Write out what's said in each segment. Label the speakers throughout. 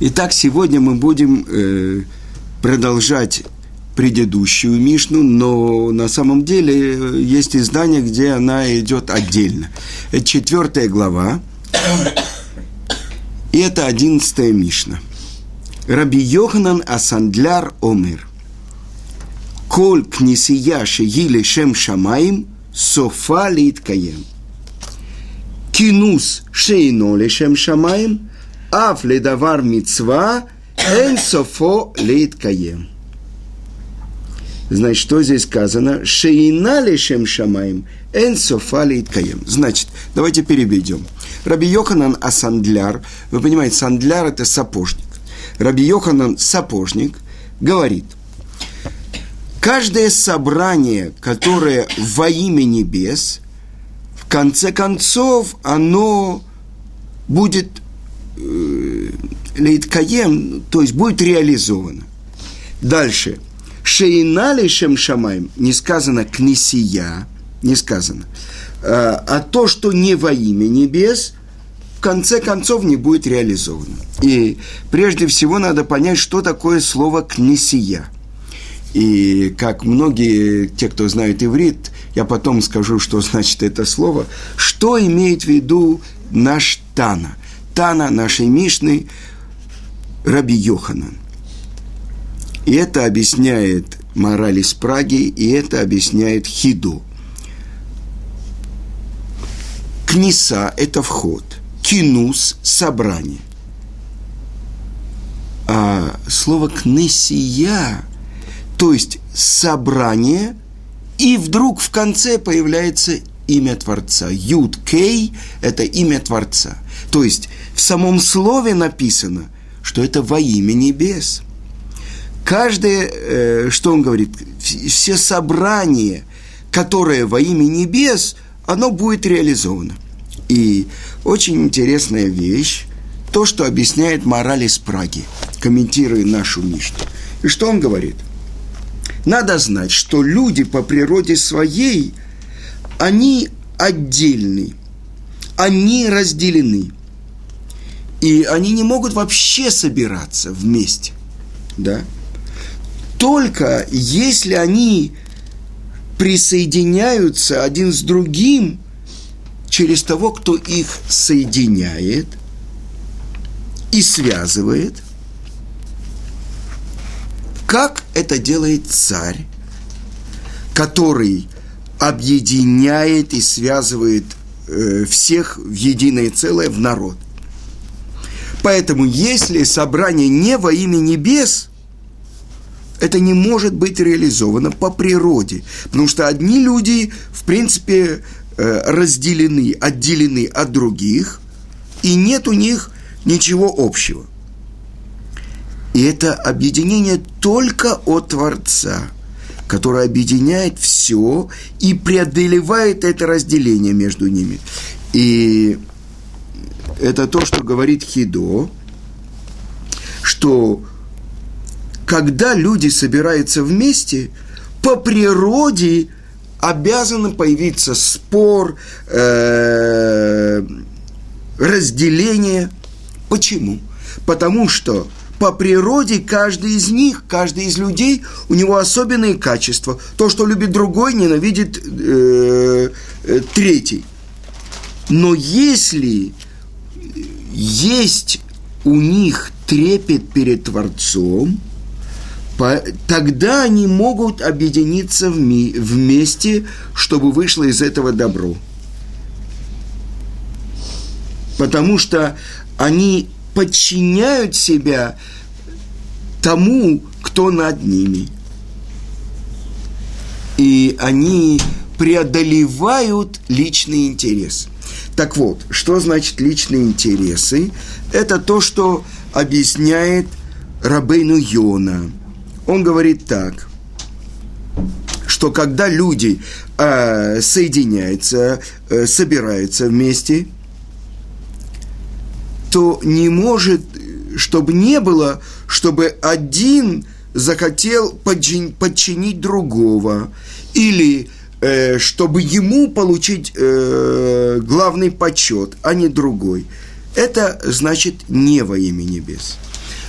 Speaker 1: Итак, сегодня мы будем э, продолжать предыдущую Мишну, но на самом деле э, есть издание, где она идет отдельно. Это четвертая глава, и это одиннадцатая Мишна. Раби Йоханан Асандляр Омер. Коль книсия шеили шем шамаим, софа литкаем. Кинус шейно лешем шамаим – Ав ледавар мицва, эн софо лейткаем. Значит, что здесь сказано? Шеина лишем шамаем, эн софа лейткаем. Значит, давайте переведем. Раби Йоханан Асандляр, вы понимаете, Сандляр – это сапожник. Раби Йоханан – сапожник, говорит, каждое собрание, которое во имя небес, в конце концов, оно будет лейткаем, то есть будет реализовано. Дальше. Шейнали шем шамаем, не сказано кнесия, не сказано. А, а то, что не во имя небес, в конце концов не будет реализовано. И прежде всего надо понять, что такое слово кнесия. И как многие, те, кто знают иврит, я потом скажу, что значит это слово, что имеет в виду наш Тана – Тана нашей Мишны Раби Йоханан. И это объясняет мораль из Праги, и это объясняет Хиду. Книса – это вход. Кинус – собрание. А слово «кнесия», то есть собрание, и вдруг в конце появляется имя Творца. Юд Кей – это имя Творца. То есть в самом слове написано, что это во имя небес. Каждое, э, что он говорит, все собрания, которые во имя небес, оно будет реализовано. И очень интересная вещь, то, что объясняет мораль из Праги, комментируя нашу Мишну. И что он говорит? Надо знать, что люди по природе своей, они отдельны, они разделены – и они не могут вообще собираться вместе, да? Только если они присоединяются один с другим через того, кто их соединяет и связывает, как это делает царь, который объединяет и связывает э, всех в единое целое, в народ. Поэтому, если собрание не во имя небес, это не может быть реализовано по природе. Потому что одни люди, в принципе, э, разделены, отделены от других, и нет у них ничего общего. И это объединение только от Творца, который объединяет все и преодолевает это разделение между ними. И это то, что говорит Хидо, что когда люди собираются вместе, по природе обязаны появиться спор, э, разделение. Почему? Потому что по природе каждый из них, каждый из людей, у него особенные качества. То, что любит другой, ненавидит э, э, третий. Но если есть у них трепет перед Творцом, тогда они могут объединиться вместе, чтобы вышло из этого добро. Потому что они подчиняют себя тому, кто над ними. И они преодолевают личный интерес – так вот, что значит личные интересы? Это то, что объясняет Рабейну Йона. Он говорит так, что когда люди э, соединяются, э, собираются вместе, то не может, чтобы не было, чтобы один захотел подчинить другого, или чтобы ему получить э, главный почет, а не другой. Это значит не во имя небес.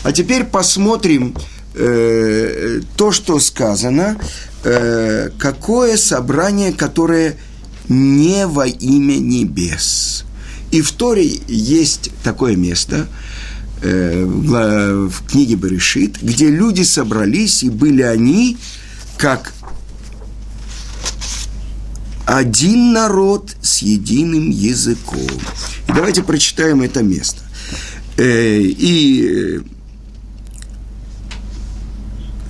Speaker 1: А теперь посмотрим э, то, что сказано, э, какое собрание, которое не во имя небес. И в Торе есть такое место э, в, книге Берешит, где люди собрались, и были они как один народ с единым языком. И давайте прочитаем это место. Э, и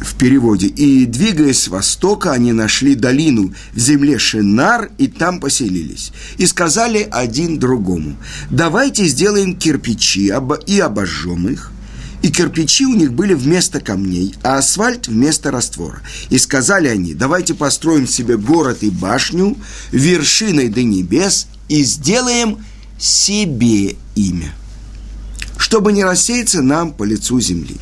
Speaker 1: в переводе. «И, двигаясь с востока, они нашли долину в земле Шинар, и там поселились. И сказали один другому, давайте сделаем кирпичи и обожжем их, и кирпичи у них были вместо камней, а асфальт вместо раствора. И сказали они, давайте построим себе город и башню вершиной до небес и сделаем себе имя, чтобы не рассеяться нам по лицу земли.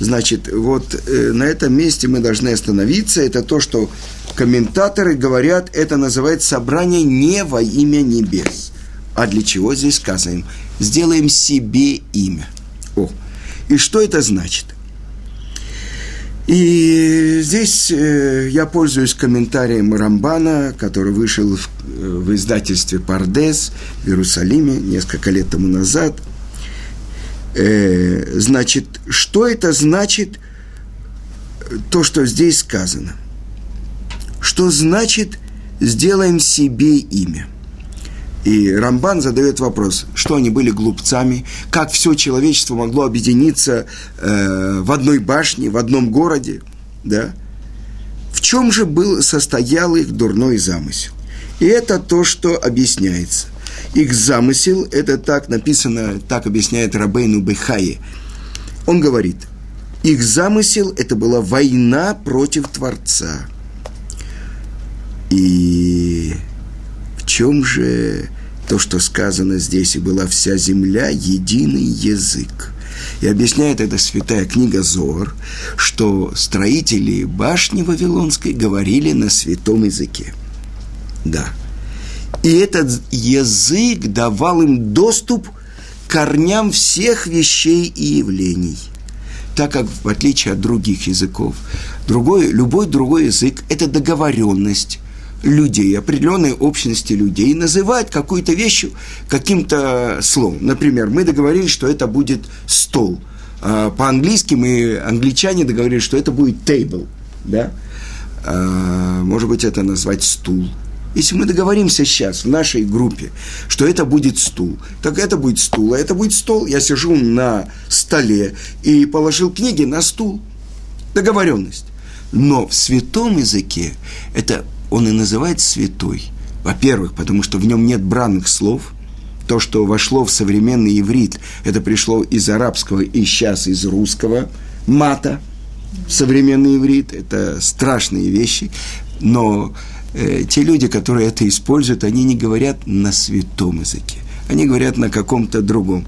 Speaker 1: Значит, вот э, на этом месте мы должны остановиться. Это то, что комментаторы говорят, это называется собрание не во имя небес. А для чего здесь сказано? Сделаем себе имя. О, и что это значит? И здесь э, я пользуюсь комментарием Рамбана, который вышел в, э, в издательстве «Пардес» в Иерусалиме несколько лет тому назад. Э, значит, что это значит, то, что здесь сказано? Что значит «сделаем себе имя»? И Рамбан задает вопрос, что они были глупцами, как все человечество могло объединиться э, в одной башне, в одном городе, да? В чем же был, состоял их дурной замысел? И это то, что объясняется. Их замысел, это так написано, так объясняет Рабейну Бехае. Он говорит, их замысел – это была война против Творца. И в чем же то, что сказано здесь, и была вся земля единый язык. И объясняет эта святая книга Зор, что строители башни Вавилонской говорили на святом языке. Да. И этот язык давал им доступ к корням всех вещей и явлений. Так как, в отличие от других языков, другой, любой другой язык – это договоренность, людей, определенной общности людей, называть какую-то вещь каким-то словом. Например, мы договорились, что это будет стол. А по-английски мы, англичане договорились, что это будет table. Да? А, может быть, это назвать стул. Если мы договоримся сейчас в нашей группе, что это будет стул, так это будет стул, а это будет стол. Я сижу на столе и положил книги на стул. Договоренность. Но в святом языке это он и называется святой. Во-первых, потому что в нем нет бранных слов. То, что вошло в современный иврит, это пришло из арабского и сейчас из русского мата. Современный иврит – это страшные вещи. Но э, те люди, которые это используют, они не говорят на святом языке. Они говорят на каком-то другом.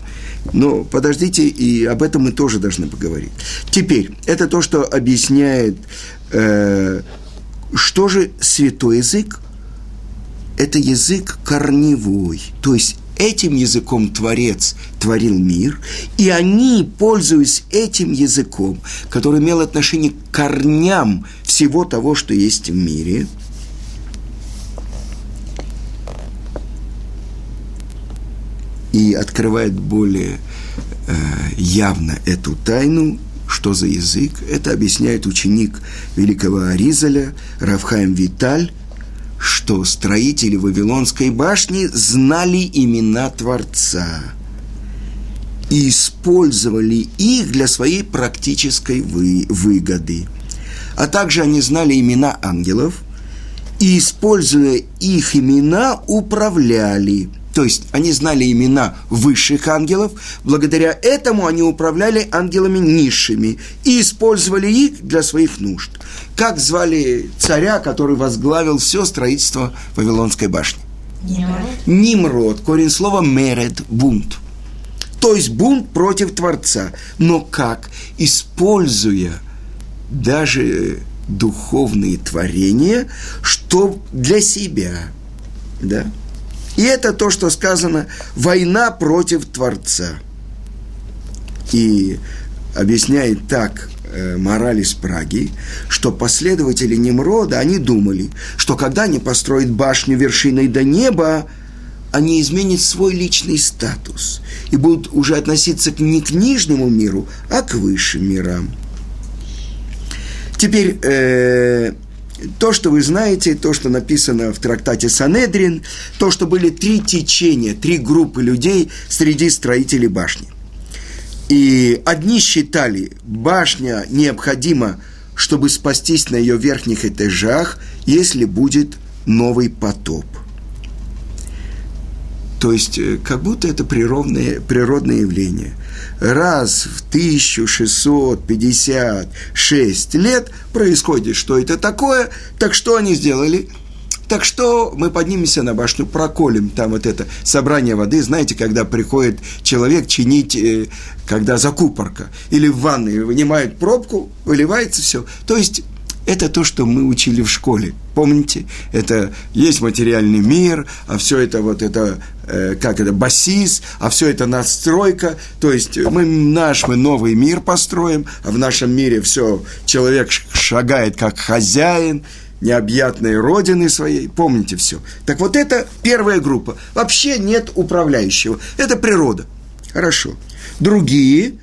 Speaker 1: Но подождите, и об этом мы тоже должны поговорить. Теперь, это то, что объясняет э, что же святой язык? Это язык корневой, то есть этим языком Творец творил мир, и они, пользуясь этим языком, который имел отношение к корням всего того, что есть в мире, и открывает более э, явно эту тайну, что за язык? Это объясняет ученик великого Аризаля Равхаем Виталь, что строители Вавилонской башни знали имена Творца и использовали их для своей практической вы, выгоды. А также они знали имена ангелов и, используя их имена, управляли – то есть они знали имена высших ангелов, благодаря этому они управляли ангелами низшими и использовали их для своих нужд. Как звали царя, который возглавил все строительство Вавилонской башни? Нимрод. Нимрод, корень слова меред, бунт. То есть бунт против Творца. Но как? Используя даже духовные творения, что для себя. Да? И это то, что сказано «война против Творца». И объясняет так э, мораль из Праги, что последователи Немрода, они думали, что когда они построят башню вершиной до неба, они изменят свой личный статус и будут уже относиться не к нижнему миру, а к высшим мирам. Теперь э, то, что вы знаете, то, что написано в трактате Санедрин, то, что были три течения, три группы людей среди строителей башни. И одни считали, башня необходима, чтобы спастись на ее верхних этажах, если будет новый потоп. То есть, э, как будто это природное, природное явление. Раз в 1656 лет происходит, что это такое, так что они сделали? Так что мы поднимемся на башню, проколем там вот это собрание воды. Знаете, когда приходит человек чинить, э, когда закупорка, или в ванной вынимают пробку, выливается все. То есть это то, что мы учили в школе. Помните? Это есть материальный мир, а все это вот это, э, как это, басис, а все это настройка. То есть мы наш, мы новый мир построим, а в нашем мире все, человек шагает как хозяин, необъятной родины своей, помните все. Так вот это первая группа. Вообще нет управляющего. Это природа. Хорошо. Другие,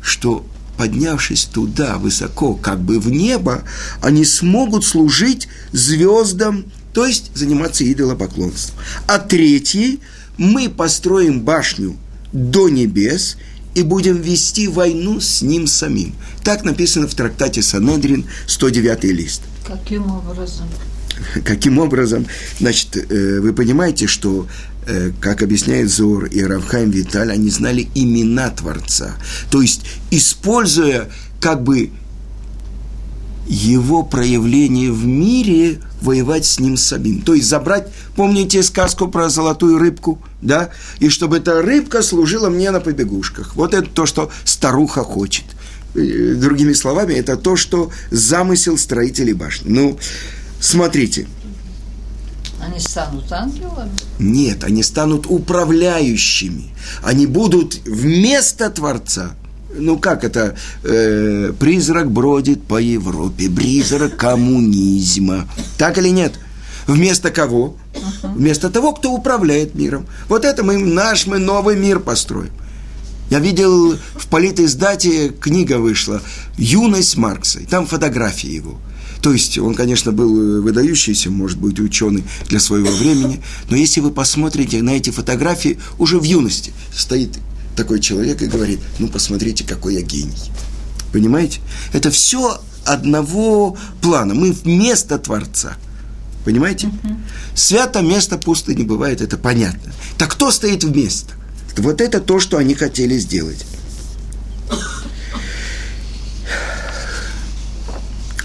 Speaker 1: что поднявшись туда высоко, как бы в небо, они смогут служить звездам, то есть заниматься идолопоклонством. А третий, мы построим башню до небес и будем вести войну с ним самим. Так написано в трактате Санедрин, 109 лист.
Speaker 2: Каким образом?
Speaker 1: Каким образом? Значит, э, вы понимаете, что Э, как объясняет Зор и Равхайм Виталь, они знали имена Творца. То есть, используя как бы его проявление в мире, воевать с ним самим. То есть забрать, помните сказку про золотую рыбку, да? И чтобы эта рыбка служила мне на побегушках. Вот это то, что старуха хочет. Э, другими словами, это то, что замысел строителей башни. Ну, смотрите,
Speaker 2: они станут ангелами?
Speaker 1: Нет, они станут управляющими. Они будут вместо Творца. Ну как это? Э, призрак бродит по Европе, призрак коммунизма. Так или нет? Вместо кого? Вместо того, кто управляет миром. Вот это мы, наш мы новый мир построим. Я видел в политиздате книга вышла «Юность Маркса». И там фотографии его – то есть он, конечно, был выдающийся, может быть, ученый для своего времени, но если вы посмотрите на эти фотографии, уже в юности стоит такой человек и говорит, ну, посмотрите, какой я гений. Понимаете? Это все одного плана. Мы вместо Творца. Понимаете? Uh-huh. Свято место пусто не бывает, это понятно. Так кто стоит вместо? Вот это то, что они хотели сделать.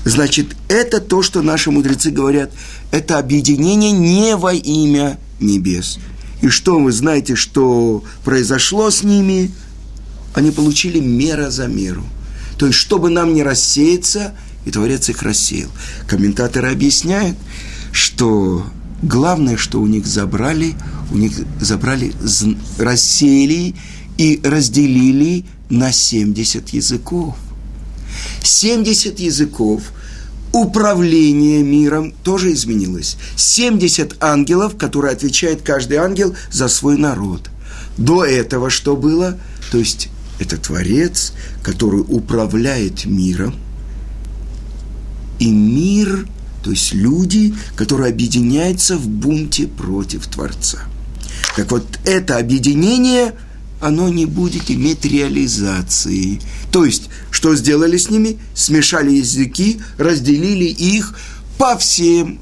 Speaker 1: Значит, это то, что наши мудрецы говорят, это объединение не во имя небес. И что вы знаете, что произошло с ними? Они получили мера за меру. То есть, чтобы нам не рассеяться, и Творец их рассеял. Комментаторы объясняют, что главное, что у них забрали, у них забрали, рассеяли и разделили на 70 языков – 70 языков, управление миром тоже изменилось. 70 ангелов, которые отвечает каждый ангел за свой народ. До этого что было? То есть это Творец, который управляет миром, и мир, то есть люди, которые объединяются в бунте против Творца. Так вот, это объединение – оно не будет иметь реализации. То есть, что сделали с ними? Смешали языки, разделили их по всем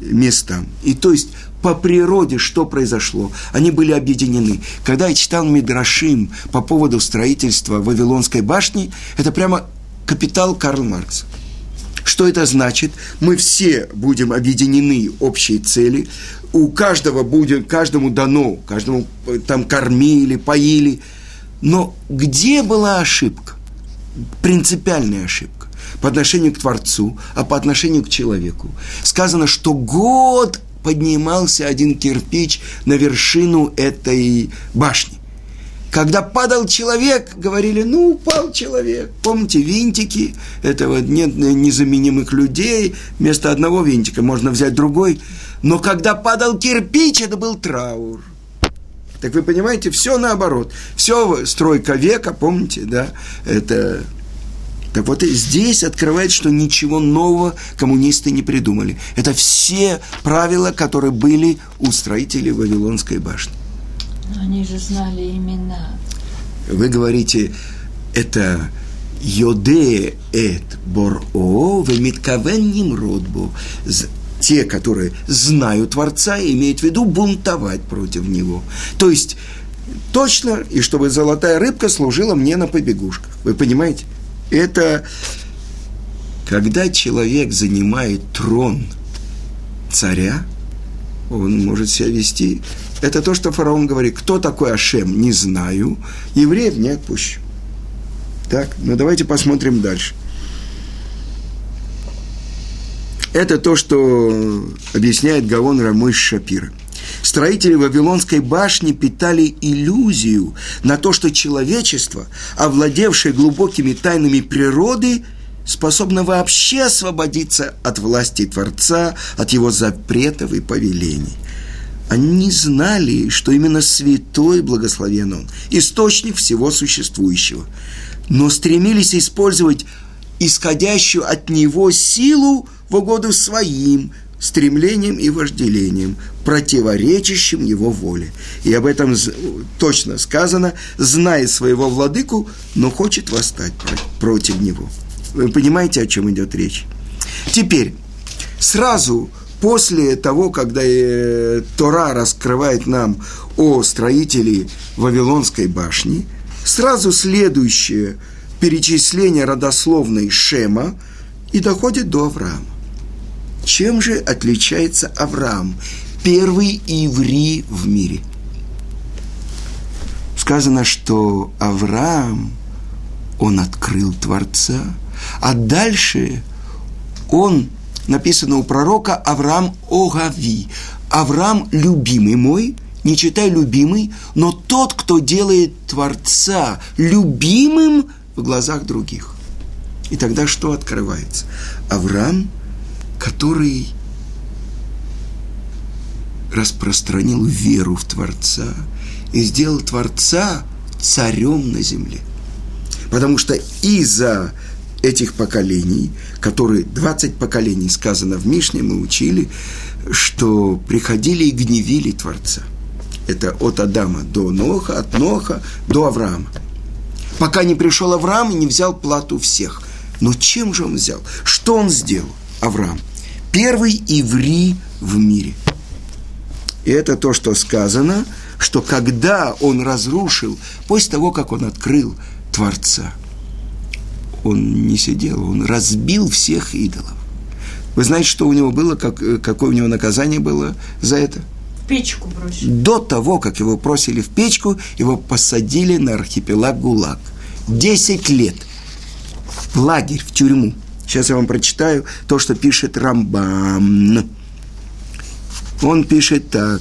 Speaker 1: местам. И то есть, по природе что произошло? Они были объединены. Когда я читал Мидрашим по поводу строительства Вавилонской башни, это прямо капитал Карл Маркса. Что это значит? Мы все будем объединены общей цели, у каждого будет, каждому дано, каждому э, там кормили, поили. Но где была ошибка? Принципиальная ошибка по отношению к Творцу, а по отношению к человеку. Сказано, что год поднимался один кирпич на вершину этой башни. Когда падал человек, говорили, ну, упал человек. Помните, винтики, этого нет незаменимых людей, вместо одного винтика можно взять другой. Но когда падал кирпич, это был траур. Так вы понимаете, все наоборот. Все стройка века, помните, да, это так вот, здесь открывает, что ничего нового коммунисты не придумали. Это все правила, которые были у строителей Вавилонской башни.
Speaker 2: Но они же знали имена.
Speaker 1: Вы говорите, это Йоде эт бор-о, вемиткавен нимродбо. Те, которые знают Творца, имеют в виду бунтовать против Него. То есть, точно, и чтобы золотая рыбка служила мне на побегушках. Вы понимаете? Это когда человек занимает трон царя, он может себя вести. Это то, что фараон говорит. Кто такой Ашем? Не знаю. Евреев не отпущу. Так, ну давайте посмотрим дальше. Это то, что объясняет Гавон Рамыш Шапира – Строители Вавилонской башни питали иллюзию на то, что человечество, овладевшее глубокими тайнами природы, способно вообще освободиться от власти Творца, от его запретов и повелений. Они знали, что именно святой благословен он, источник всего существующего, но стремились использовать исходящую от него силу в угоду своим стремлением и вожделением, противоречащим его воле. И об этом точно сказано, знает своего владыку, но хочет восстать против него. Вы понимаете, о чем идет речь? Теперь, сразу после того, когда э, Тора раскрывает нам о строителе Вавилонской башни, сразу следующее перечисление родословной Шема и доходит до Авраама. Чем же отличается Авраам, первый иври в мире? Сказано, что Авраам, он открыл Творца, а дальше он, написано у пророка, Авраам Огави. Авраам любимый мой, не читай любимый, но тот, кто делает Творца любимым в глазах других. И тогда что открывается? Авраам – который распространил веру в Творца и сделал Творца царем на земле. Потому что из-за этих поколений, которые 20 поколений сказано в Мишне, мы учили, что приходили и гневили Творца. Это от Адама до Ноха, от Ноха до Авраама. Пока не пришел Авраам и не взял плату всех. Но чем же он взял? Что он сделал? Авраам. Первый иври в мире. И это то, что сказано, что когда он разрушил, после того, как он открыл Творца, он не сидел, он разбил всех идолов. Вы знаете, что у него было, как, какое у него наказание было за это?
Speaker 2: В печку бросили.
Speaker 1: До того, как его бросили в печку, его посадили на архипелаг ГУЛАГ. Десять лет. В лагерь, в тюрьму. Сейчас я вам прочитаю то, что пишет Рамбам. Он пишет так.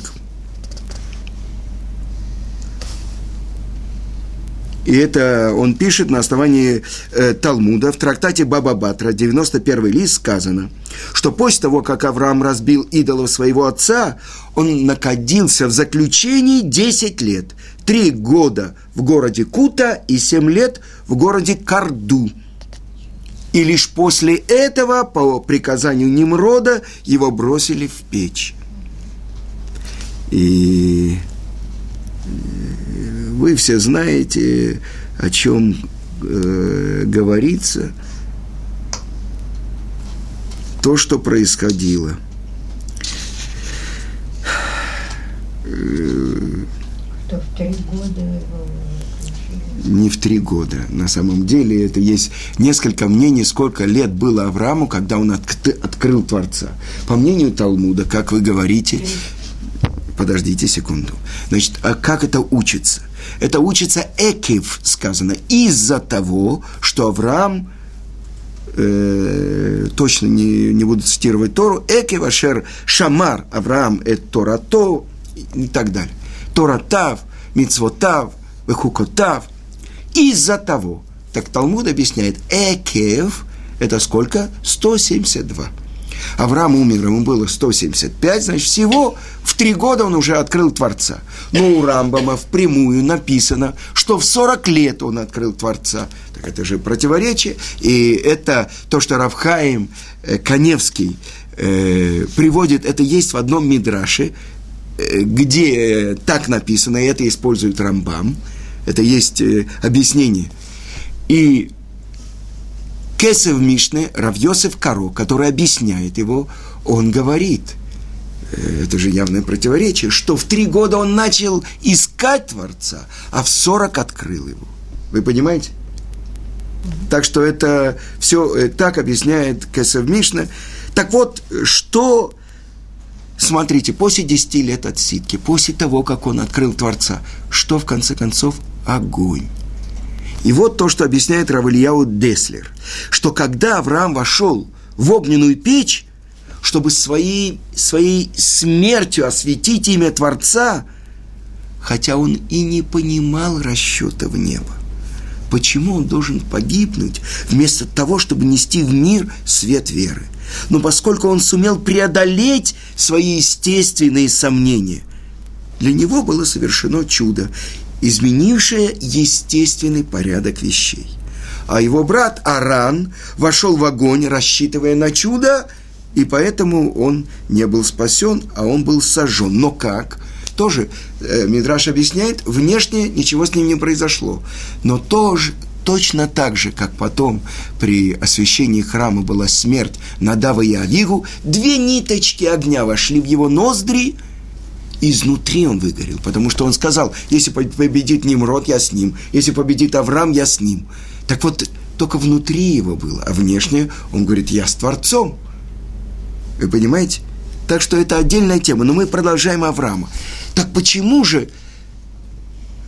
Speaker 1: И это он пишет на основании э, Талмуда в трактате Баба Батра, 91 лист, сказано, что после того, как Авраам разбил идолов своего отца, он находился в заключении 10 лет, 3 года в городе Кута и 7 лет в городе Карду – и лишь после этого, по приказанию Немрода, его бросили в печь. И э, вы все знаете, о чем э, говорится, то, что происходило.
Speaker 2: Что в три года
Speaker 1: не в три года. На самом деле это есть несколько мнений, сколько лет было Аврааму, когда он от, открыл Творца. По мнению Талмуда, как вы говорите, подождите секунду. Значит, а как это учится? Это учится Экив, сказано, из-за того, что Авраам, э, точно не, не буду цитировать Тору, Экив Ашер Шамар, Авраам, это Торато и так далее. Торатав, Мицвотав – Вехукотав. Из-за того, так Талмуд объясняет, Экев – это сколько? 172. Авраам умер, ему было 175, значит, всего в три года он уже открыл Творца. Но у Рамбама впрямую написано, что в 40 лет он открыл Творца. Так это же противоречие. И это то, что Равхаим э, Коневский э, приводит, это есть в одном мидраше, э, где так написано, и это использует Рамбам. Это есть э, объяснение. И Кесев Мишне, Равьосев Каро, который объясняет его, он говорит, э, это же явное противоречие, что в три года он начал искать Творца, а в сорок открыл его. Вы понимаете? Так что это все э, так объясняет Кесев Мишна. Так вот, что, смотрите, после десяти лет отсидки, после того, как он открыл Творца, что в конце концов? Огонь. И вот то, что объясняет Равильяу Деслер, что когда Авраам вошел в огненную печь, чтобы своей, своей смертью осветить имя Творца, хотя он и не понимал расчетов неба. Почему он должен погибнуть вместо того, чтобы нести в мир свет веры? Но поскольку он сумел преодолеть свои естественные сомнения, для него было совершено чудо изменившее естественный порядок вещей. А его брат Аран вошел в огонь, рассчитывая на чудо, и поэтому он не был спасен, а он был сожжен. Но как? Тоже э, Мидраш объясняет, внешне ничего с ним не произошло. Но тоже, точно так же, как потом при освящении храма была смерть Надава и Авигу, две ниточки огня вошли в его ноздри – изнутри он выгорел, потому что он сказал, если победит Немрод, я с ним, если победит Авраам, я с ним. Так вот, только внутри его было, а внешне он говорит, я с Творцом. Вы понимаете? Так что это отдельная тема, но мы продолжаем Авраама. Так почему же,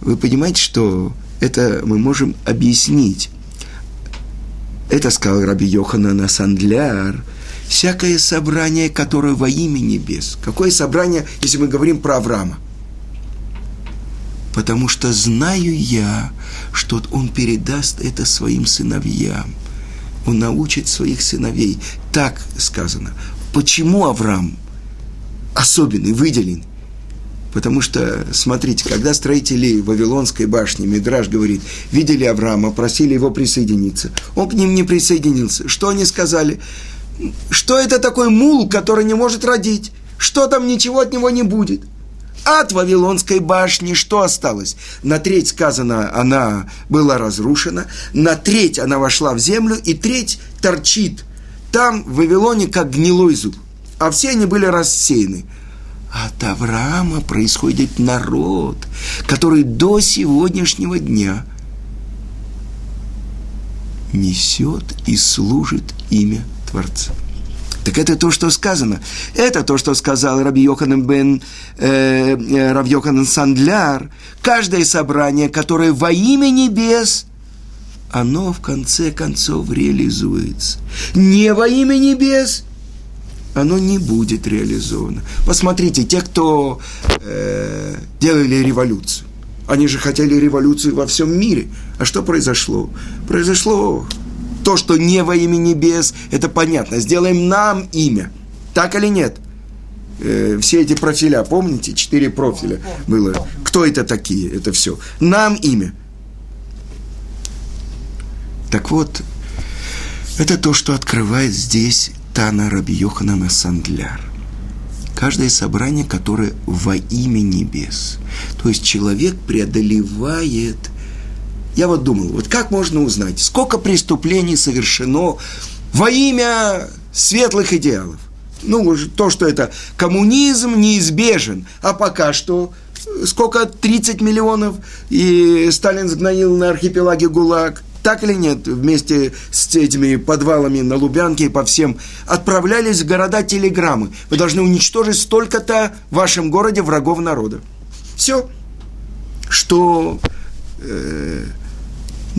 Speaker 1: вы понимаете, что это мы можем объяснить? Это сказал Раби Йоханан Сандляр – всякое собрание, которое во имя небес. Какое собрание, если мы говорим про Авраама? Потому что знаю я, что он передаст это своим сыновьям. Он научит своих сыновей. Так сказано. Почему Авраам особенный, выделен? Потому что, смотрите, когда строители Вавилонской башни, Мидраж говорит, видели Авраама, просили его присоединиться, он к ним не присоединился. Что они сказали? Что это такой мул, который не может родить? Что там ничего от него не будет? От Вавилонской башни что осталось? На треть сказано, она была разрушена, на треть она вошла в землю, и треть торчит там, в Вавилоне, как гнилой зуб. А все они были рассеяны. От Авраама происходит народ, который до сегодняшнего дня несет и служит имя Творца. Так это то, что сказано. Это то, что сказал Раби Йоханан бен э, э, Раби Йоханан Сандляр. Каждое собрание, которое во имя небес, оно в конце концов реализуется. Не во имя небес, оно не будет реализовано. Посмотрите, те, кто э, делали революцию, они же хотели революцию во всем мире. А что произошло? Произошло то, что не во имя небес, это понятно. Сделаем нам имя. Так или нет? Э, все эти профиля, помните? Четыре профиля было. Кто это такие? Это все. Нам имя. Так вот, это то, что открывает здесь Тана Раби Йоханана Сандляр. Каждое собрание, которое во имя небес. То есть человек преодолевает – я вот думал, вот как можно узнать, сколько преступлений совершено во имя светлых идеалов? Ну, то, что это коммунизм неизбежен, а пока что сколько, 30 миллионов, и Сталин сгноил на архипелаге ГУЛАГ, так или нет, вместе с этими подвалами на Лубянке и по всем, отправлялись в города телеграммы. Вы должны уничтожить столько-то в вашем городе врагов народа. Все. Что э,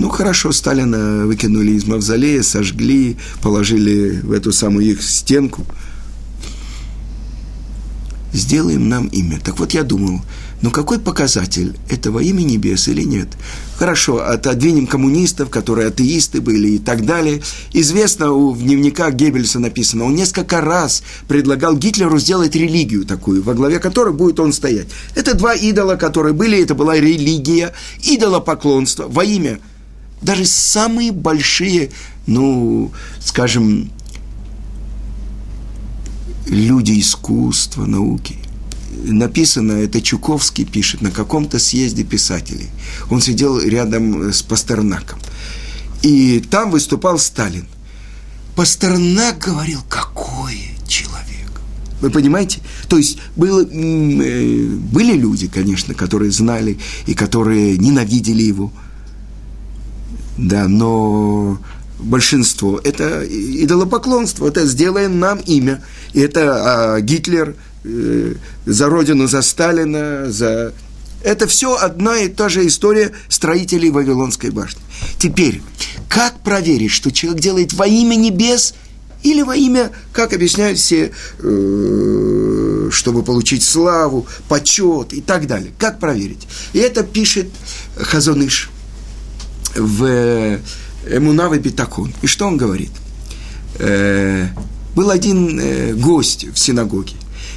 Speaker 1: ну, хорошо, Сталина выкинули из мавзолея, сожгли, положили в эту самую их стенку. сделаем нам имя. Так вот я думал, ну какой показатель, этого имя небес или нет? Хорошо, отодвинем коммунистов, которые атеисты были и так далее. Известно, в дневниках Геббельса написано, он несколько раз предлагал Гитлеру сделать религию такую, во главе которой будет он стоять. Это два идола, которые были, это была религия, идолопоклонство во имя. Даже самые большие, ну, скажем, люди искусства, науки. Написано, это Чуковский пишет, на каком-то съезде писателей. Он сидел рядом с Пастернаком. И там выступал Сталин. Пастернак говорил, какой человек. Вы понимаете? То есть было, э, были люди, конечно, которые знали и которые ненавидели его. Да, но большинство, это идолопоклонство, это сделаем нам имя. И это а, Гитлер э, за родину, за Сталина, за... Это все одна и та же история строителей Вавилонской башни. Теперь, как проверить, что человек делает во имя небес или во имя, как объясняют все, э, чтобы получить славу, почет и так далее? Как проверить? И это пишет Хазоныш в Эмунав и Битакун. И что он говорит? Э, был один э, гость в синагоге,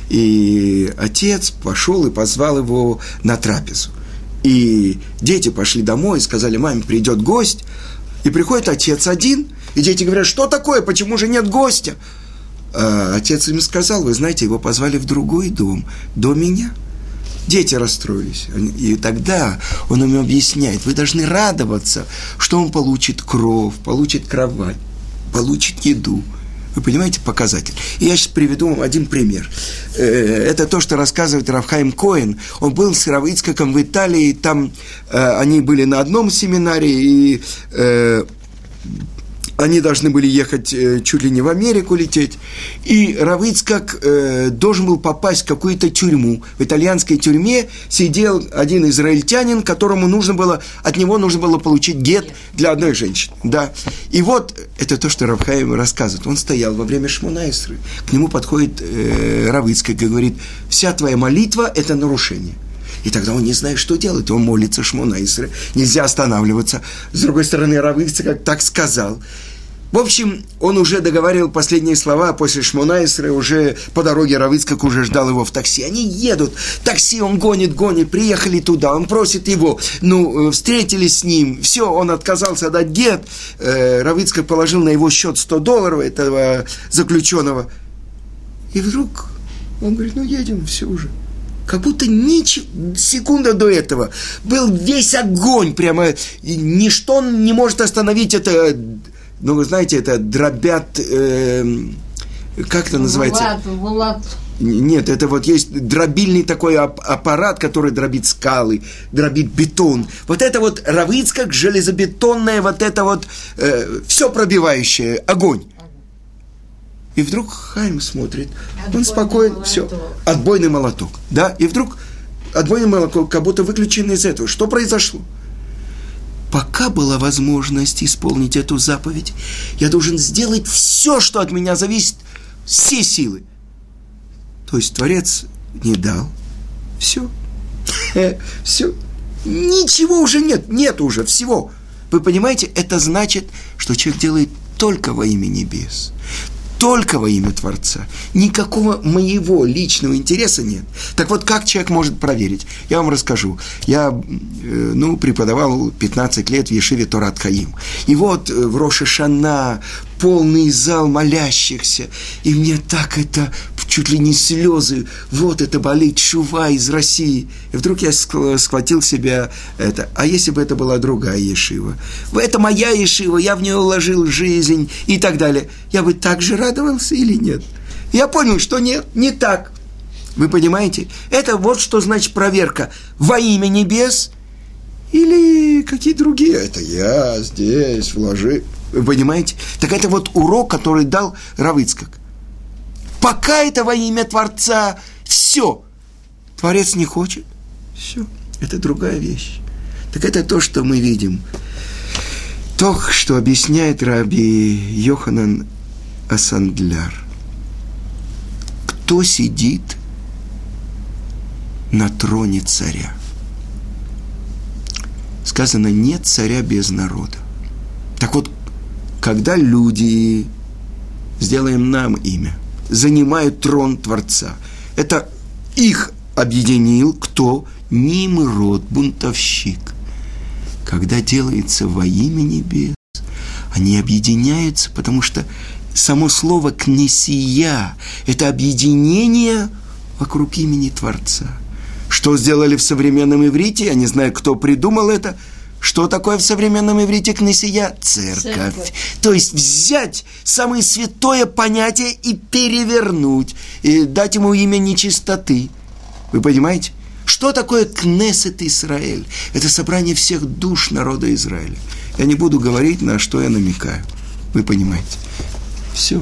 Speaker 1: и отец пошел и позвал его на трапезу. И дети пошли домой и сказали, маме, придет гость. И приходит отец один, и дети говорят, что такое, почему же нет гостя? А отец им сказал, вы знаете, его позвали в другой дом, до меня. Дети расстроились. И тогда он им объясняет, вы должны радоваться, что он получит кровь, получит кровать, получит еду. Вы понимаете показатель? И я сейчас приведу вам один пример. Э, это то, что рассказывает Равхайм Коэн. Он был с Равицкаком в Италии, там э, они были на одном семинаре, и э, они должны были ехать э, чуть ли не в Америку лететь, и Равыцкак э, должен был попасть в какую-то тюрьму. В итальянской тюрьме сидел один израильтянин, которому нужно было, от него нужно было получить гет для одной женщины. Да. И вот, это то, что Равхаим рассказывает. Он стоял во время Шмунайсры, к нему подходит э, Равыцкак и говорит, вся твоя молитва – это нарушение. И тогда он не знает, что делать. Он молится Шмона Исра. Нельзя останавливаться. С другой стороны, Равыцкак как так сказал. В общем, он уже договаривал последние слова после Шмонайсера, уже по дороге Равыцкак уже ждал его в такси. Они едут, такси он гонит, гонит, приехали туда, он просит его, ну, э, встретились с ним, все, он отказался дать гет, э, положил на его счет 100 долларов этого заключенного. И вдруг он говорит, ну, едем, все уже. Как будто ничего, секунда до этого. Был весь огонь, прямо. Ничто не может остановить это ну, вы знаете, это дробят, э, как это называется?
Speaker 2: Влад, Влад.
Speaker 1: Нет, это вот есть дробильный такой аппарат, который дробит скалы, дробит бетон. Вот это вот равицкак, железобетонное, вот это вот э, все пробивающее, огонь. И вдруг Хайм смотрит, отбойный он спокойно, все, отбойный молоток, да, и вдруг отбойный молоток как будто выключен из этого. Что произошло? Пока была возможность исполнить эту заповедь, я должен сделать все, что от меня зависит, все силы. То есть Творец не дал. Все. Все. Ничего уже нет. Нет уже всего. Вы понимаете, это значит, что человек делает только во имя небес только во имя Творца. Никакого моего личного интереса нет. Так вот, как человек может проверить? Я вам расскажу. Я, э, ну, преподавал 15 лет в Ешиве Торат Хаим. И вот э, в Роша Шана полный зал молящихся, и мне так это чуть ли не слезы, вот это болит шува из России. И вдруг я схватил себя это. А если бы это была другая Ешива? Это моя Ешива, я в нее уложил жизнь и так далее. Я бы так же радовался или нет? Я понял, что нет, не так. Вы понимаете? Это вот что значит проверка. Во имя небес или какие другие? Это я здесь вложил. Вы понимаете? Так это вот урок, который дал Равыцкак. Пока это во имя Творца, все. Творец не хочет, все. Это другая вещь. Так это то, что мы видим. То, что объясняет Раби Йоханан Асандляр. Кто сидит на троне царя. Сказано, нет царя без народа. Так вот, когда люди, сделаем нам имя, занимают трон Творца, это их объединил кто? Нимрод, бунтовщик. Когда делается во имя небес, они объединяются, потому что само слово «кнесия» – это объединение вокруг имени Творца. Что сделали в современном иврите, я не знаю, кто придумал это, что такое в современном иврите кнесия? Церковь. Церковь. То есть взять самое святое понятие и перевернуть, и дать ему имя нечистоты. Вы понимаете? Что такое Кнесет Израиль? Это собрание всех душ народа Израиля. Я не буду говорить, на что я намекаю. Вы понимаете. Все.